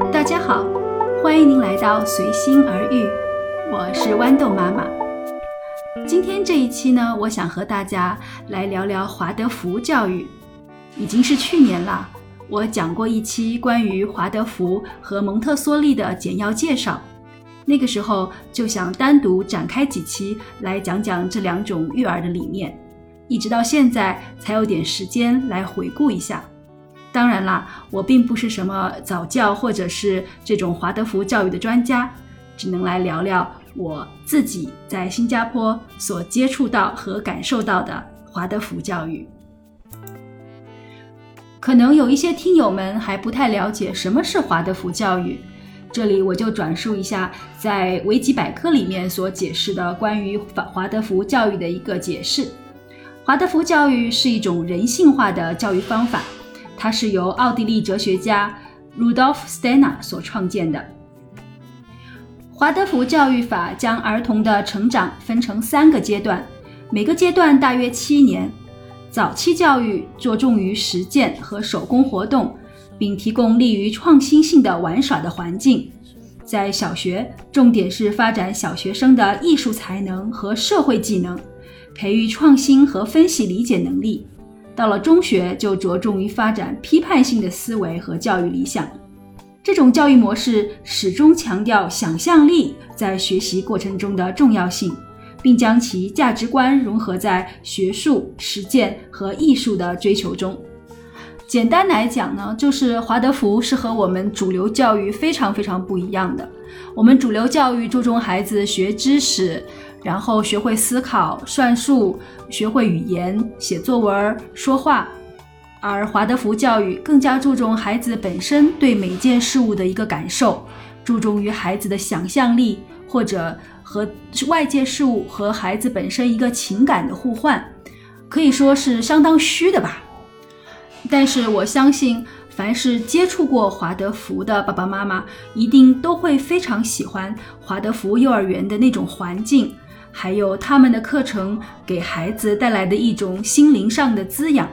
大家好，欢迎您来到随心而遇，我是豌豆妈妈。今天这一期呢，我想和大家来聊聊华德福教育。已经是去年了，我讲过一期关于华德福和蒙特梭利的简要介绍。那个时候就想单独展开几期来讲讲这两种育儿的理念，一直到现在才有点时间来回顾一下。当然啦，我并不是什么早教或者是这种华德福教育的专家，只能来聊聊我自己在新加坡所接触到和感受到的华德福教育。可能有一些听友们还不太了解什么是华德福教育，这里我就转述一下在维基百科里面所解释的关于华华德福教育的一个解释：华德福教育是一种人性化的教育方法。它是由奥地利哲学家 Rudolf Steiner 所创建的。华德福教育法将儿童的成长分成三个阶段，每个阶段大约七年。早期教育着重于实践和手工活动，并提供利于创新性的玩耍的环境。在小学，重点是发展小学生的艺术才能和社会技能，培育创新和分析理解能力。到了中学，就着重于发展批判性的思维和教育理想。这种教育模式始终强调想象力在学习过程中的重要性，并将其价值观融合在学术、实践和艺术的追求中。简单来讲呢，就是华德福是和我们主流教育非常非常不一样的。我们主流教育注重孩子学知识。然后学会思考、算术，学会语言、写作文、说话，而华德福教育更加注重孩子本身对每件事物的一个感受，注重于孩子的想象力或者和外界事物和孩子本身一个情感的互换，可以说是相当虚的吧。但是我相信，凡是接触过华德福的爸爸妈妈，一定都会非常喜欢华德福幼儿园的那种环境。还有他们的课程给孩子带来的一种心灵上的滋养。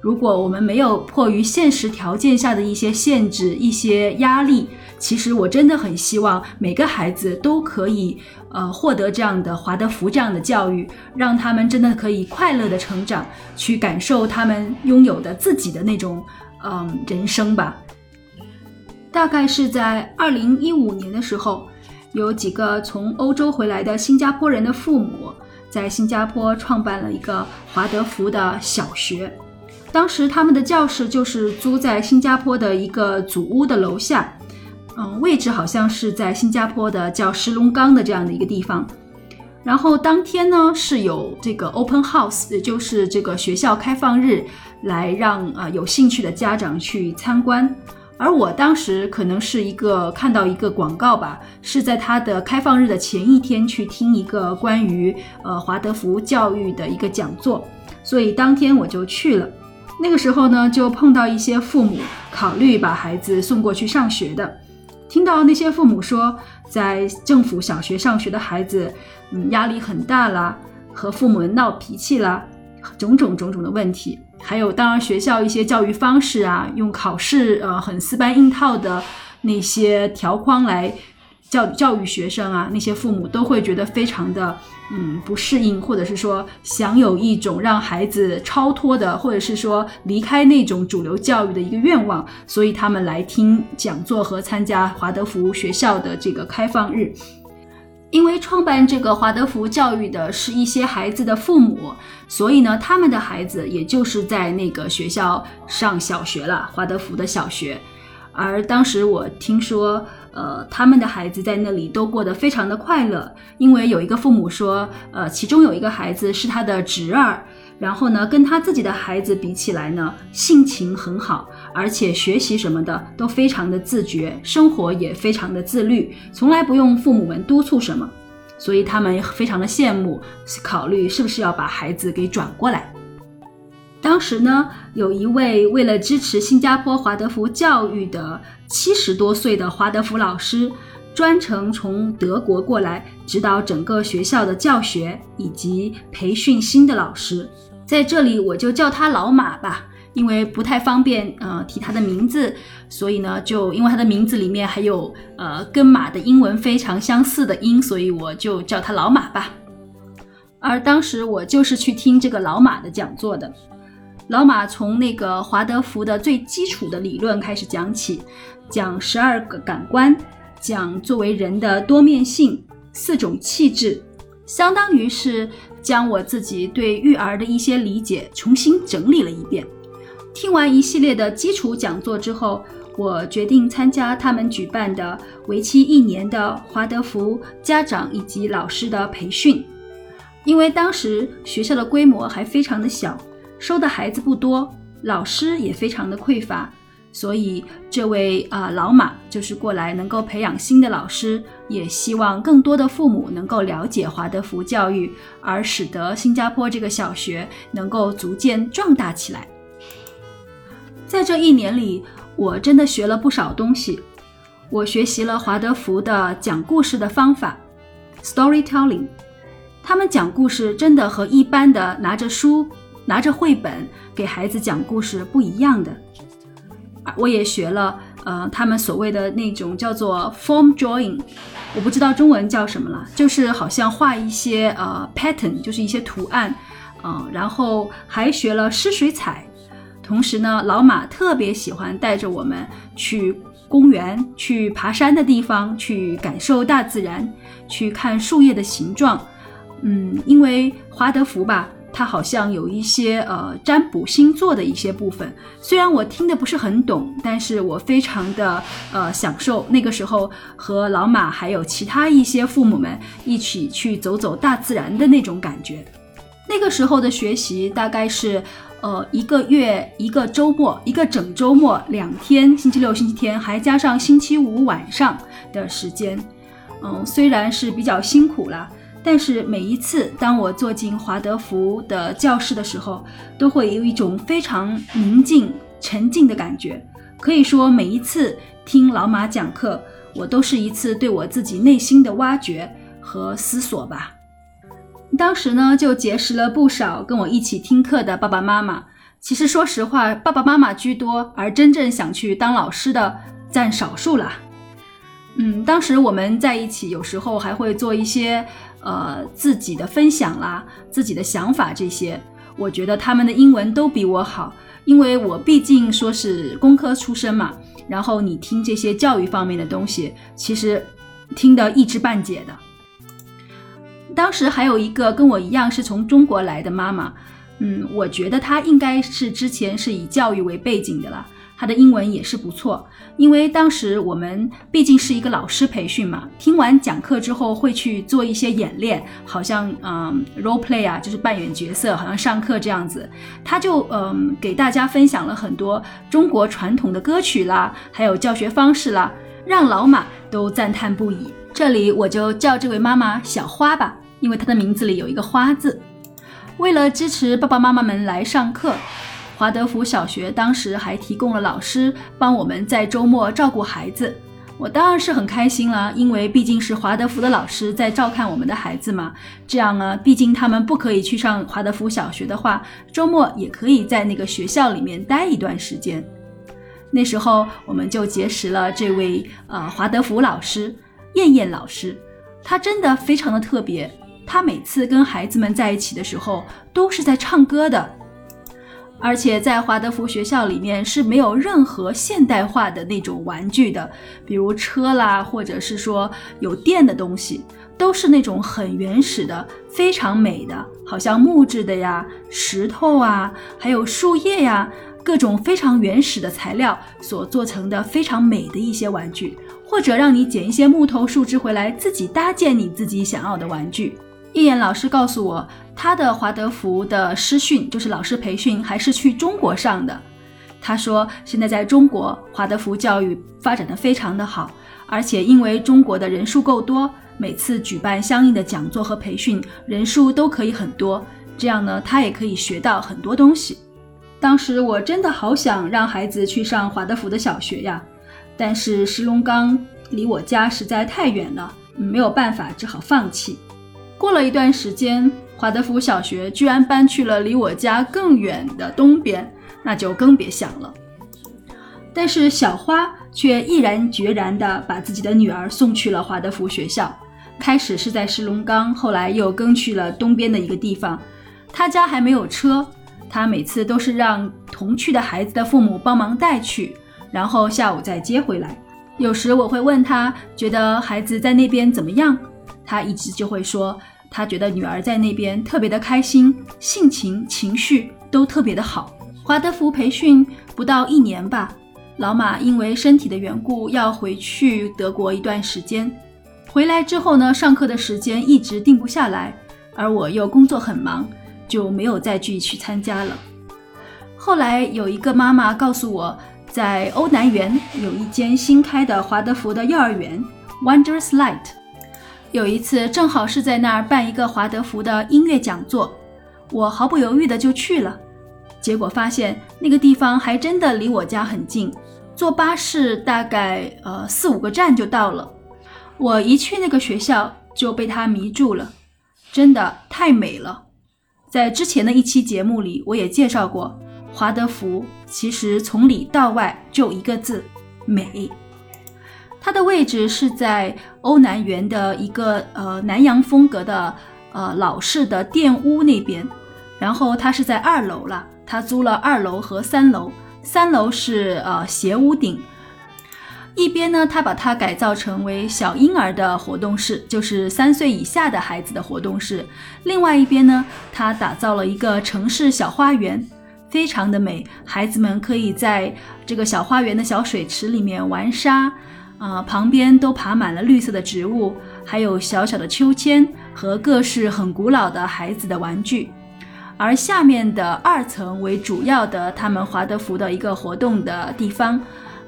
如果我们没有迫于现实条件下的一些限制、一些压力，其实我真的很希望每个孩子都可以呃获得这样的华德福这样的教育，让他们真的可以快乐的成长，去感受他们拥有的自己的那种嗯人生吧。大概是在二零一五年的时候。有几个从欧洲回来的新加坡人的父母，在新加坡创办了一个华德福的小学。当时他们的教室就是租在新加坡的一个祖屋的楼下，嗯，位置好像是在新加坡的叫石龙岗的这样的一个地方。然后当天呢是有这个 open house，也就是这个学校开放日，来让啊有兴趣的家长去参观。而我当时可能是一个看到一个广告吧，是在他的开放日的前一天去听一个关于呃华德福教育的一个讲座，所以当天我就去了。那个时候呢，就碰到一些父母考虑把孩子送过去上学的，听到那些父母说，在政府小学上学的孩子，嗯，压力很大啦，和父母闹脾气啦，种种种种的问题。还有，当然，学校一些教育方式啊，用考试，呃，很死板硬套的那些条框来教教育学生啊，那些父母都会觉得非常的，嗯，不适应，或者是说想有一种让孩子超脱的，或者是说离开那种主流教育的一个愿望，所以他们来听讲座和参加华德福学校的这个开放日。因为创办这个华德福教育的是一些孩子的父母，所以呢，他们的孩子也就是在那个学校上小学了，华德福的小学。而当时我听说，呃，他们的孩子在那里都过得非常的快乐，因为有一个父母说，呃，其中有一个孩子是他的侄儿，然后呢，跟他自己的孩子比起来呢，性情很好，而且学习什么的都非常的自觉，生活也非常的自律，从来不用父母们督促什么，所以他们非常的羡慕，考虑是不是要把孩子给转过来。当时呢，有一位为了支持新加坡华德福教育的七十多岁的华德福老师，专程从德国过来指导整个学校的教学以及培训新的老师。在这里，我就叫他老马吧。因为不太方便呃提他的名字，所以呢，就因为他的名字里面还有呃跟马的英文非常相似的音，所以我就叫他老马吧。而当时我就是去听这个老马的讲座的。老马从那个华德福的最基础的理论开始讲起，讲十二个感官，讲作为人的多面性，四种气质，相当于是将我自己对育儿的一些理解重新整理了一遍。听完一系列的基础讲座之后，我决定参加他们举办的为期一年的华德福家长以及老师的培训。因为当时学校的规模还非常的小，收的孩子不多，老师也非常的匮乏，所以这位啊老马就是过来能够培养新的老师，也希望更多的父母能够了解华德福教育，而使得新加坡这个小学能够逐渐壮大起来。在这一年里，我真的学了不少东西，我学习了华德福的讲故事的方法，storytelling。他们讲故事真的和一般的拿着书、拿着绘本给孩子讲故事不一样的。我也学了，呃，他们所谓的那种叫做 form drawing，我不知道中文叫什么了，就是好像画一些呃 pattern，就是一些图案，嗯，然后还学了湿水彩。同时呢，老马特别喜欢带着我们去公园、去爬山的地方，去感受大自然，去看树叶的形状。嗯，因为华德福吧，它好像有一些呃占卜星座的一些部分，虽然我听的不是很懂，但是我非常的呃享受那个时候和老马还有其他一些父母们一起去走走大自然的那种感觉。那个时候的学习大概是呃一个月一个周末一个整周末两天，星期六、星期天还加上星期五晚上的时间。嗯，虽然是比较辛苦了。但是每一次当我坐进华德福的教室的时候，都会有一种非常宁静、沉静的感觉。可以说，每一次听老马讲课，我都是一次对我自己内心的挖掘和思索吧。当时呢，就结识了不少跟我一起听课的爸爸妈妈。其实说实话，爸爸妈妈居多，而真正想去当老师的占少数了。嗯，当时我们在一起，有时候还会做一些。呃，自己的分享啦，自己的想法这些，我觉得他们的英文都比我好，因为我毕竟说是工科出身嘛。然后你听这些教育方面的东西，其实听得一知半解的。当时还有一个跟我一样是从中国来的妈妈，嗯，我觉得她应该是之前是以教育为背景的了。他的英文也是不错，因为当时我们毕竟是一个老师培训嘛，听完讲课之后会去做一些演练，好像嗯 role play 啊，就是扮演角色，好像上课这样子。他就嗯给大家分享了很多中国传统的歌曲啦，还有教学方式啦，让老马都赞叹不已。这里我就叫这位妈妈小花吧，因为她的名字里有一个花字。为了支持爸爸妈妈们来上课。华德福小学当时还提供了老师帮我们在周末照顾孩子，我当然是很开心了，因为毕竟是华德福的老师在照看我们的孩子嘛。这样呢，毕竟他们不可以去上华德福小学的话，周末也可以在那个学校里面待一段时间。那时候我们就结识了这位呃华德福老师燕燕老师，她真的非常的特别，她每次跟孩子们在一起的时候都是在唱歌的。而且在华德福学校里面是没有任何现代化的那种玩具的，比如车啦，或者是说有电的东西，都是那种很原始的、非常美的，好像木质的呀、石头啊，还有树叶呀，各种非常原始的材料所做成的非常美的一些玩具，或者让你捡一些木头、树枝回来自己搭建你自己想要的玩具。叶燕老师告诉我。他的华德福的师训就是老师培训，还是去中国上的。他说，现在在中国华德福教育发展的非常的好，而且因为中国的人数够多，每次举办相应的讲座和培训人数都可以很多，这样呢，他也可以学到很多东西。当时我真的好想让孩子去上华德福的小学呀，但是石龙岗离我家实在太远了，没有办法，只好放弃。过了一段时间。华德福小学居然搬去了离我家更远的东边，那就更别想了。但是小花却毅然决然地把自己的女儿送去了华德福学校，开始是在石龙岗，后来又更去了东边的一个地方。她家还没有车，她每次都是让同去的孩子的父母帮忙带去，然后下午再接回来。有时我会问她，觉得孩子在那边怎么样？她一直就会说，她觉得女儿在那边特别的开心，性情、情绪都特别的好。华德福培训不到一年吧。老马因为身体的缘故要回去德国一段时间，回来之后呢，上课的时间一直定不下来，而我又工作很忙，就没有再继续参加了。后来有一个妈妈告诉我，在欧南园有一间新开的华德福的幼儿园 Wonders Light，有一次正好是在那儿办一个华德福的音乐讲座，我毫不犹豫的就去了。结果发现那个地方还真的离我家很近，坐巴士大概呃四五个站就到了。我一去那个学校就被它迷住了，真的太美了。在之前的一期节目里，我也介绍过，华德福其实从里到外就一个字美。它的位置是在欧南园的一个呃南洋风格的呃老式的店屋那边，然后它是在二楼了。他租了二楼和三楼，三楼是呃斜屋顶，一边呢，他把它改造成为小婴儿的活动室，就是三岁以下的孩子的活动室；另外一边呢，他打造了一个城市小花园，非常的美，孩子们可以在这个小花园的小水池里面玩沙，啊，旁边都爬满了绿色的植物，还有小小的秋千和各式很古老的孩子的玩具。而下面的二层为主要的他们华德福的一个活动的地方，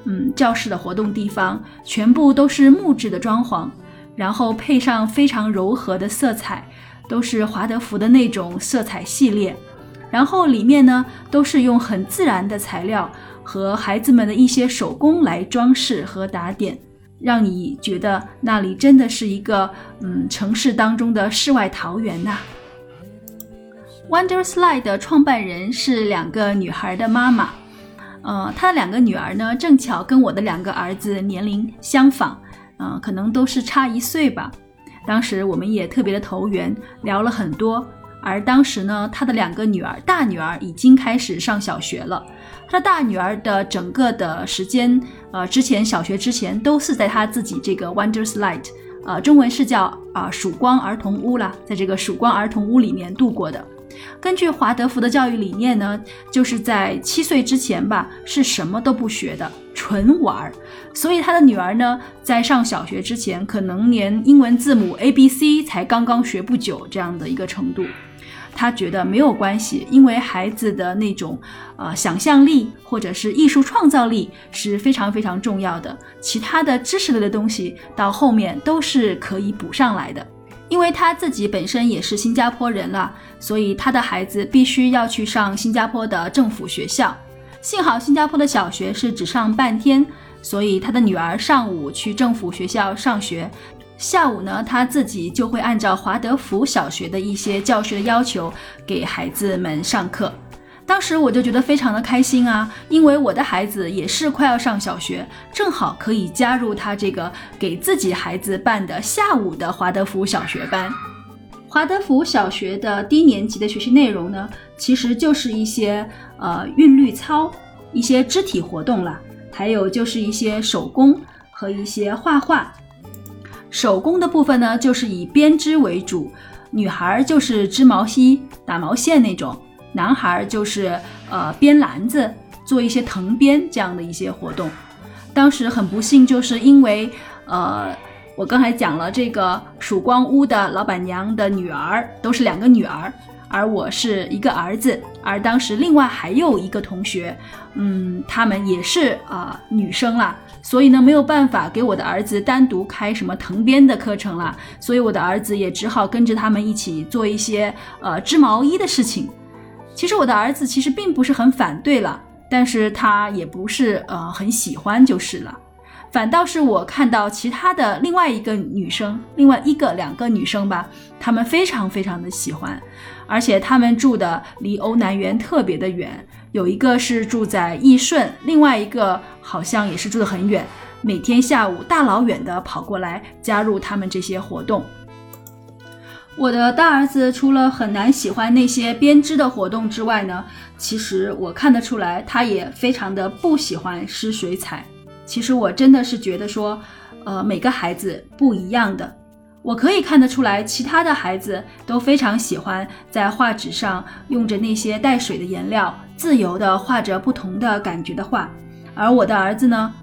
嗯，教室的活动地方全部都是木质的装潢，然后配上非常柔和的色彩，都是华德福的那种色彩系列。然后里面呢都是用很自然的材料和孩子们的一些手工来装饰和打点，让你觉得那里真的是一个嗯城市当中的世外桃源呐。Wonderslide 的创办人是两个女孩的妈妈，呃，她的两个女儿呢，正巧跟我的两个儿子年龄相仿，嗯，可能都是差一岁吧。当时我们也特别的投缘，聊了很多。而当时呢，她的两个女儿，大女儿已经开始上小学了。他的大女儿的整个的时间，呃，之前小学之前都是在他自己这个 Wonders Light，呃，中文是叫啊曙光儿童屋啦，在这个曙光儿童屋里面度过的。根据华德福的教育理念呢，就是在七岁之前吧，是什么都不学的，纯玩儿。所以他的女儿呢，在上小学之前，可能连英文字母 A B C 才刚刚学不久这样的一个程度。他觉得没有关系，因为孩子的那种呃想象力或者是艺术创造力是非常非常重要的，其他的知识类的东西到后面都是可以补上来的。因为他自己本身也是新加坡人了，所以他的孩子必须要去上新加坡的政府学校。幸好新加坡的小学是只上半天，所以他的女儿上午去政府学校上学，下午呢他自己就会按照华德福小学的一些教学要求给孩子们上课。当时我就觉得非常的开心啊，因为我的孩子也是快要上小学，正好可以加入他这个给自己孩子办的下午的华德福小学班。华德福小学的低年级的学习内容呢，其实就是一些呃韵律操、一些肢体活动啦，还有就是一些手工和一些画画。手工的部分呢，就是以编织为主，女孩就是织毛衣、打毛线那种。男孩就是呃编篮子，做一些藤编这样的一些活动。当时很不幸，就是因为呃我刚才讲了这个曙光屋的老板娘的女儿都是两个女儿，而我是一个儿子。而当时另外还有一个同学，嗯，他们也是啊女生啦，所以呢没有办法给我的儿子单独开什么藤编的课程了，所以我的儿子也只好跟着他们一起做一些呃织毛衣的事情。其实我的儿子其实并不是很反对了，但是他也不是呃很喜欢就是了。反倒是我看到其他的另外一个女生，另外一个两个女生吧，她们非常非常的喜欢，而且她们住的离欧南园特别的远，有一个是住在义顺，另外一个好像也是住得很远，每天下午大老远的跑过来加入他们这些活动。我的大儿子除了很难喜欢那些编织的活动之外呢，其实我看得出来，他也非常的不喜欢施水彩。其实我真的是觉得说，呃，每个孩子不一样的，我可以看得出来，其他的孩子都非常喜欢在画纸上用着那些带水的颜料，自由的画着不同的感觉的画。而我的儿子呢，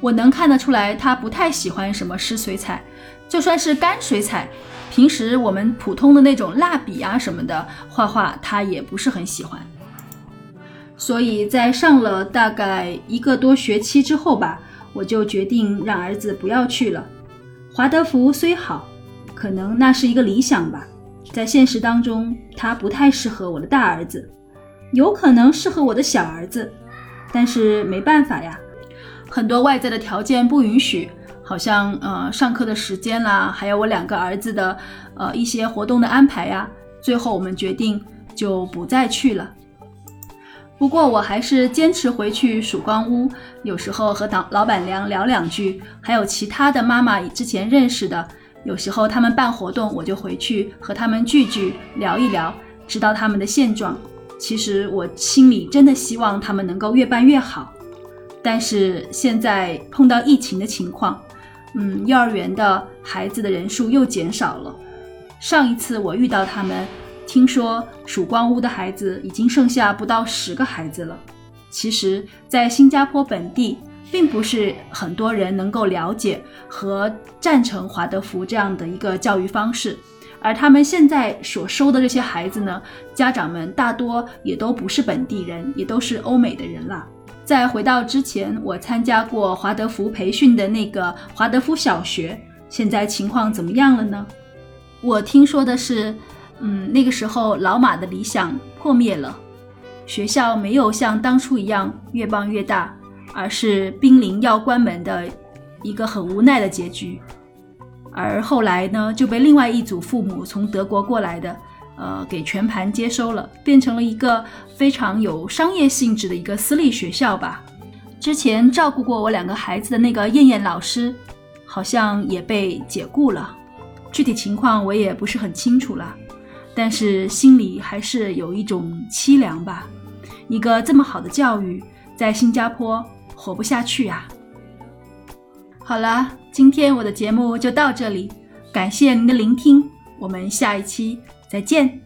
我能看得出来，他不太喜欢什么湿水彩，就算是干水彩。平时我们普通的那种蜡笔啊什么的画画，他也不是很喜欢。所以在上了大概一个多学期之后吧，我就决定让儿子不要去了。华德福虽好，可能那是一个理想吧，在现实当中，它不太适合我的大儿子，有可能适合我的小儿子，但是没办法呀，很多外在的条件不允许。好像呃上课的时间啦，还有我两个儿子的呃一些活动的安排呀，最后我们决定就不再去了。不过我还是坚持回去曙光屋，有时候和老老板娘聊两句，还有其他的妈妈之前认识的，有时候他们办活动，我就回去和他们聚聚聊一聊，知道他们的现状。其实我心里真的希望他们能够越办越好，但是现在碰到疫情的情况。嗯，幼儿园的孩子的人数又减少了。上一次我遇到他们，听说曙光屋的孩子已经剩下不到十个孩子了。其实，在新加坡本地，并不是很多人能够了解和赞成华德福这样的一个教育方式。而他们现在所收的这些孩子呢，家长们大多也都不是本地人，也都是欧美的人了。再回到之前，我参加过华德福培训的那个华德福小学，现在情况怎么样了呢？我听说的是，嗯，那个时候老马的理想破灭了，学校没有像当初一样越办越大，而是濒临要关门的一个很无奈的结局。而后来呢，就被另外一组父母从德国过来的。呃，给全盘接收了，变成了一个非常有商业性质的一个私立学校吧。之前照顾过我两个孩子的那个燕燕老师，好像也被解雇了，具体情况我也不是很清楚了。但是心里还是有一种凄凉吧。一个这么好的教育，在新加坡活不下去啊。好了，今天我的节目就到这里，感谢您的聆听，我们下一期。再见。